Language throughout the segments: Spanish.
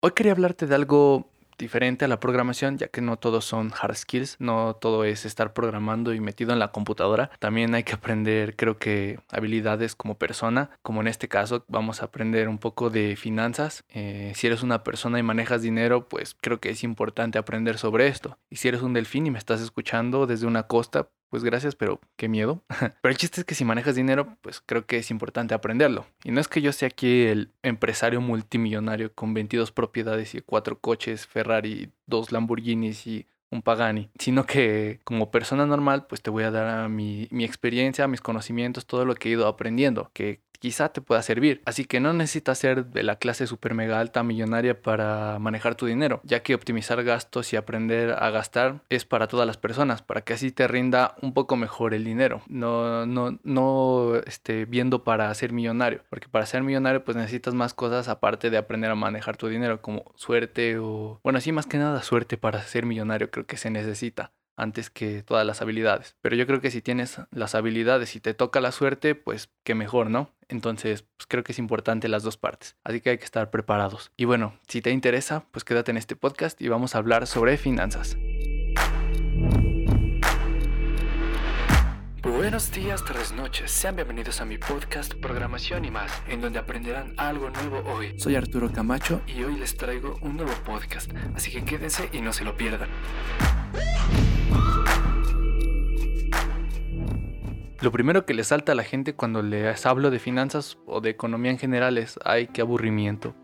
Hoy quería hablarte de algo diferente a la programación, ya que no todos son hard skills, no todo es estar programando y metido en la computadora. También hay que aprender, creo que, habilidades como persona, como en este caso vamos a aprender un poco de finanzas. Eh, si eres una persona y manejas dinero, pues creo que es importante aprender sobre esto. Y si eres un delfín y me estás escuchando desde una costa, pues gracias, pero qué miedo. pero el chiste es que si manejas dinero, pues creo que es importante aprenderlo. Y no es que yo sea aquí el empresario multimillonario con 22 propiedades y cuatro coches, Ferrari, dos Lamborghinis y un Pagani, sino que como persona normal, pues te voy a dar mi, mi experiencia, mis conocimientos, todo lo que he ido aprendiendo, que quizá te pueda servir. Así que no necesitas ser de la clase super mega alta millonaria para manejar tu dinero, ya que optimizar gastos y aprender a gastar es para todas las personas, para que así te rinda un poco mejor el dinero. No, no, no esté viendo para ser millonario, porque para ser millonario pues necesitas más cosas aparte de aprender a manejar tu dinero, como suerte o, bueno, sí, más que nada suerte para ser millonario creo que se necesita antes que todas las habilidades. Pero yo creo que si tienes las habilidades y te toca la suerte, pues qué mejor, ¿no? Entonces, pues creo que es importante las dos partes. Así que hay que estar preparados. Y bueno, si te interesa, pues quédate en este podcast y vamos a hablar sobre finanzas. Buenos días, tardes, noches. Sean bienvenidos a mi podcast Programación y más, en donde aprenderán algo nuevo hoy. Soy Arturo Camacho y hoy les traigo un nuevo podcast, así que quédense y no se lo pierdan. Lo primero que le salta a la gente cuando les hablo de finanzas o de economía en general es, ay, qué aburrimiento.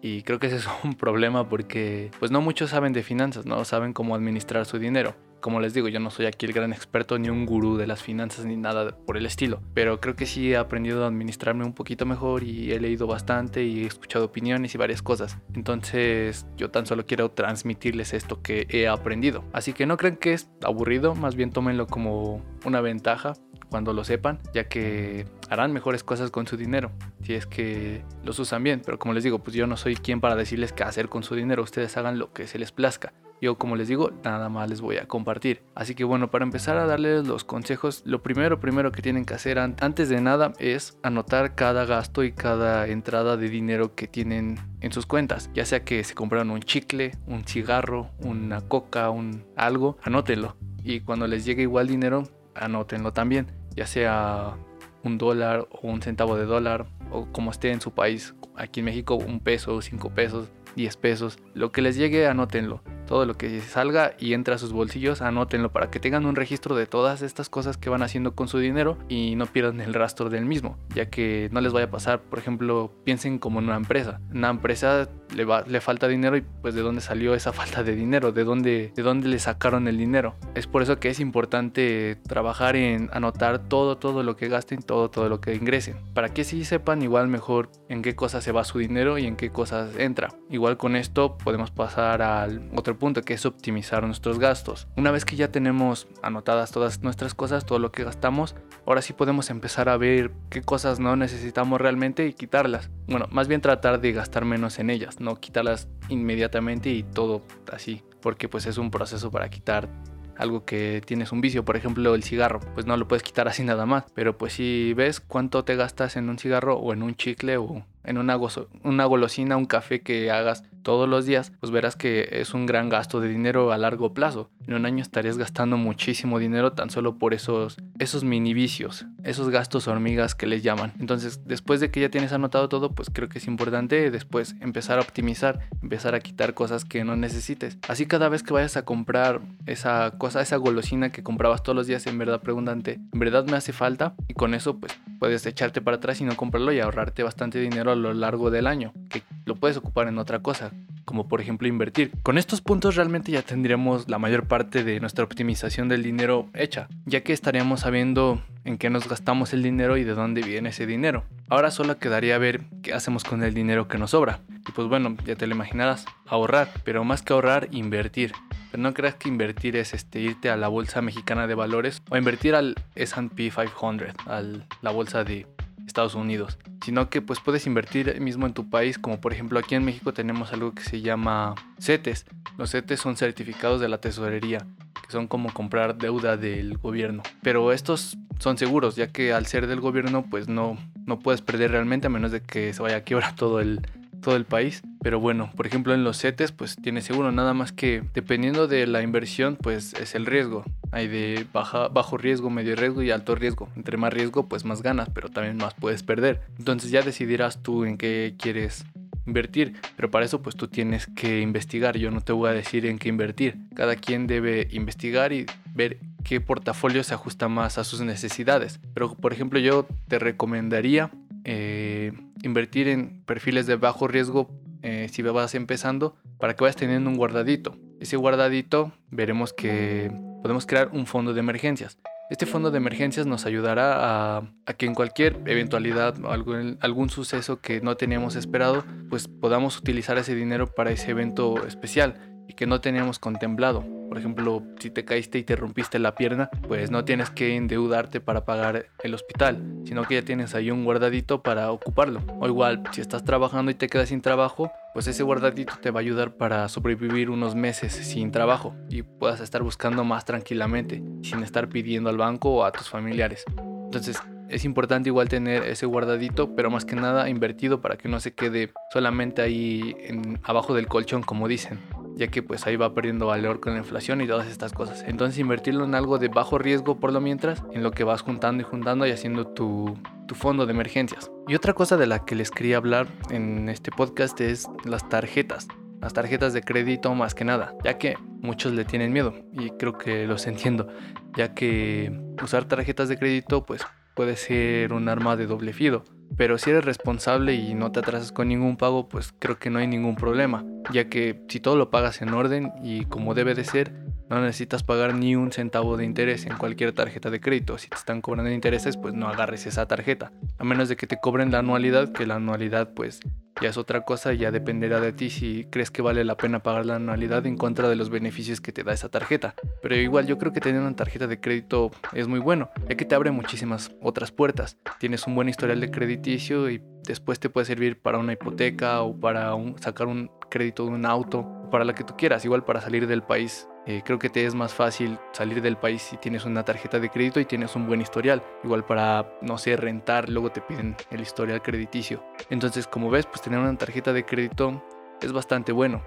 Y creo que ese es un problema porque pues no muchos saben de finanzas, no saben cómo administrar su dinero. Como les digo, yo no soy aquí el gran experto ni un gurú de las finanzas ni nada por el estilo, pero creo que sí he aprendido a administrarme un poquito mejor y he leído bastante y he escuchado opiniones y varias cosas. Entonces yo tan solo quiero transmitirles esto que he aprendido. Así que no crean que es aburrido, más bien tómenlo como una ventaja cuando lo sepan, ya que harán mejores cosas con su dinero, si es que los usan bien. Pero como les digo, pues yo no soy quien para decirles qué hacer con su dinero, ustedes hagan lo que se les plazca. Yo como les digo, nada más les voy a compartir. Así que bueno, para empezar a darles los consejos, lo primero, primero que tienen que hacer antes de nada es anotar cada gasto y cada entrada de dinero que tienen en sus cuentas. Ya sea que se compraron un chicle, un cigarro, una coca, un algo, anótenlo. Y cuando les llegue igual dinero, anótenlo también, ya sea un dólar o un centavo de dólar o como esté en su país. Aquí en México un peso, cinco pesos, 10 pesos. Lo que les llegue, anótenlo. Todo lo que salga y entre a sus bolsillos, anótenlo para que tengan un registro de todas estas cosas que van haciendo con su dinero y no pierdan el rastro del mismo, ya que no les vaya a pasar, por ejemplo, piensen como en una empresa. Una empresa le, falta dinero y pues de dónde salió esa falta de dinero, de dónde, de dónde le sacaron el dinero. Es por eso que es importante trabajar en anotar todo, todo lo que gasten, todo, todo lo que ingresen, para que así sepan igual mejor en qué cosas se va su dinero y en qué cosas entra. Igual con esto podemos pasar al otro punto que es optimizar nuestros gastos. Una vez que ya tenemos anotadas todas nuestras cosas, todo lo que gastamos, ahora sí podemos empezar a ver qué cosas no necesitamos realmente y quitarlas. Bueno, más bien tratar de gastar menos en ellas, no quitarlas inmediatamente y todo así, porque pues es un proceso para quitar algo que tienes un vicio, por ejemplo el cigarro, pues no lo puedes quitar así nada más, pero pues si ves cuánto te gastas en un cigarro o en un chicle o en una, golosina, un café que hagas todos los días, pues verás que es un gran gasto de dinero a largo plazo. En un año estarías gastando muchísimo dinero tan solo por esos, esos mini vicios, esos gastos hormigas que les llaman. Entonces, después de que ya tienes anotado todo, pues creo que es importante después empezar a optimizar, empezar a quitar cosas que no necesites. Así cada vez que vayas a comprar esa cosa, esa golosina que comprabas todos los días, en verdad pregúntate, ¿en verdad me hace falta? Y con eso pues puedes echarte para atrás y no comprarlo y ahorrarte bastante dinero a lo largo del año, que lo puedes ocupar en otra cosa, como por ejemplo invertir. Con estos puntos realmente ya tendríamos la mayor parte de nuestra optimización del dinero hecha, ya que estaríamos sabiendo en qué nos gastamos el dinero y de dónde viene ese dinero. Ahora solo quedaría ver qué hacemos con el dinero que nos sobra. Y pues bueno, ya te lo imaginarás, ahorrar, pero más que ahorrar, invertir. No creas que invertir es este, irte a la bolsa mexicana de valores o invertir al S&P 500, a la bolsa de Estados Unidos, sino que pues puedes invertir mismo en tu país, como por ejemplo aquí en México tenemos algo que se llama CETES. Los CETES son certificados de la tesorería, que son como comprar deuda del gobierno. Pero estos son seguros, ya que al ser del gobierno pues no, no puedes perder realmente a menos de que se vaya a quiebrar todo el, todo el país. Pero bueno, por ejemplo en los CETES pues tiene seguro, nada más que dependiendo de la inversión pues es el riesgo. Hay de baja, bajo riesgo, medio riesgo y alto riesgo. Entre más riesgo pues más ganas, pero también más puedes perder. Entonces ya decidirás tú en qué quieres invertir, pero para eso pues tú tienes que investigar, yo no te voy a decir en qué invertir, cada quien debe investigar y ver qué portafolio se ajusta más a sus necesidades, pero por ejemplo yo te recomendaría eh, invertir en perfiles de bajo riesgo eh, si vas empezando para que vayas teniendo un guardadito, ese guardadito veremos que podemos crear un fondo de emergencias. Este fondo de emergencias nos ayudará a, que en cualquier eventualidad o algún, algún, suceso que no teníamos esperado, pues podamos utilizar ese dinero para ese evento especial y que no teníamos contemplado. Por ejemplo, si te caíste y te rompiste la pierna, pues no tienes que endeudarte para pagar el hospital, sino que ya tienes ahí un guardadito para ocuparlo. O igual, si estás trabajando y te quedas sin trabajo, pues ese guardadito te va a ayudar para sobrevivir unos meses sin trabajo y puedas estar buscando más tranquilamente, sin estar pidiendo al banco o a tus familiares. Entonces, es importante igual tener ese guardadito, pero más que nada invertido para que no se quede solamente ahí en, abajo del colchón, como dicen ya que pues ahí va perdiendo valor con la inflación y todas estas cosas. Entonces invertirlo en algo de bajo riesgo por lo mientras, en lo que vas juntando y juntando y haciendo tu, tu fondo de emergencias. Y otra cosa de la que les quería hablar en este podcast es las tarjetas. Las tarjetas de crédito más que nada, ya que muchos le tienen miedo y creo que los entiendo, ya que usar tarjetas de crédito pues puede ser un arma de doble filo pero si eres responsable y no te atrasas con ningún pago, pues creo que no hay ningún problema, ya que si todo lo pagas en orden y como debe de ser, no necesitas pagar ni un centavo de interés en cualquier tarjeta de crédito. Si te están cobrando intereses, pues no agarres esa tarjeta. A menos de que te cobren la anualidad, que la anualidad pues ya es otra cosa y ya dependerá de ti si crees que vale la pena pagar la anualidad en contra de los beneficios que te da esa tarjeta. Pero igual yo creo que tener una tarjeta de crédito es muy bueno, ya que te abre muchísimas otras puertas. Tienes un buen historial de crediticio y después te puede servir para una hipoteca o para sacar un crédito de un auto para la que tú quieras, igual para salir del país eh, creo que te es más fácil salir del país si tienes una tarjeta de crédito y tienes un buen historial. Igual para, no sé, rentar, luego te piden el historial crediticio. Entonces, como ves, pues tener una tarjeta de crédito es bastante bueno.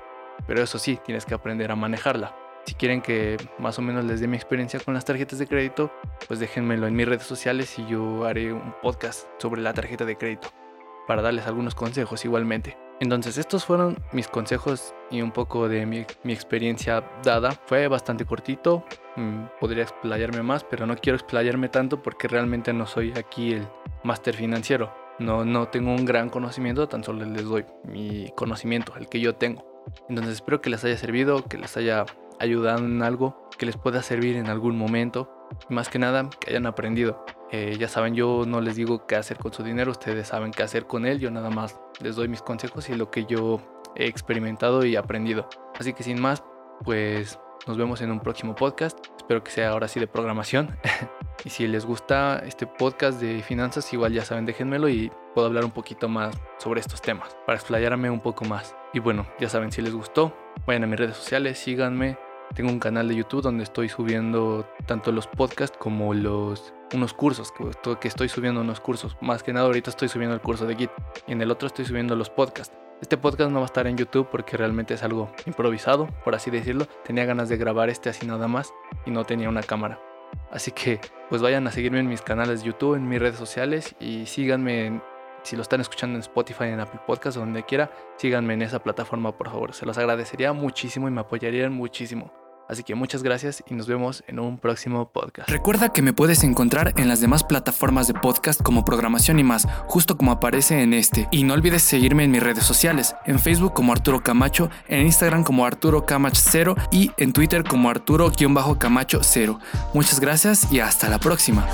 Pero eso sí, tienes que aprender a manejarla. Si quieren que más o menos les dé mi experiencia con las tarjetas de crédito, pues déjenmelo en mis redes sociales y yo haré un podcast sobre la tarjeta de crédito para darles algunos consejos igualmente. Entonces estos fueron mis consejos y un poco de mi, experiencia dada. Fue bastante cortito, mm, podría explayarme más, pero no quiero explayarme tanto porque realmente no soy aquí el máster financiero. No, no tengo un gran conocimiento, tan solo les doy mi conocimiento, el que yo tengo. Entonces espero que les haya servido, que les haya ayudado en algo, que les pueda servir en algún momento y más que nada que hayan aprendido. Eh, ya saben, yo no les digo qué hacer con su dinero, ustedes saben qué hacer con él, yo nada más les doy mis consejos y lo que yo he experimentado y aprendido. Así que sin más, pues nos vemos en un próximo podcast. Espero que sea ahora sí de programación. y si les gusta este podcast de finanzas, igual ya saben, déjenmelo y puedo hablar un poquito más sobre estos temas para explayarme un poco más. Y bueno, ya saben, si les gustó, vayan a mis redes sociales, síganme. Tengo un canal de YouTube donde estoy subiendo tanto los podcasts como los unos cursos, que, estoy subiendo unos cursos. Más que nada ahorita estoy subiendo el curso de Git y en el otro estoy subiendo los podcasts. Este podcast no va a estar en YouTube porque realmente es algo improvisado, por así decirlo. Tenía ganas de grabar este así nada más y no tenía una cámara. Así que pues vayan a seguirme en mis canales de YouTube, en mis redes sociales y síganme si lo están escuchando en Spotify, en Apple Podcast o donde quiera, síganme en esa plataforma por favor. Se los agradecería muchísimo y me apoyarían muchísimo. Así que muchas gracias y nos vemos en un próximo podcast. Recuerda que me puedes encontrar en las demás plataformas de podcast como programación y más, justo como aparece en este. Y no olvides seguirme en mis redes sociales, en Facebook como Arturo Camacho, en Instagram como Arturo Camach 0 y en Twitter como Arturo-Camacho 0. Muchas gracias y hasta la próxima.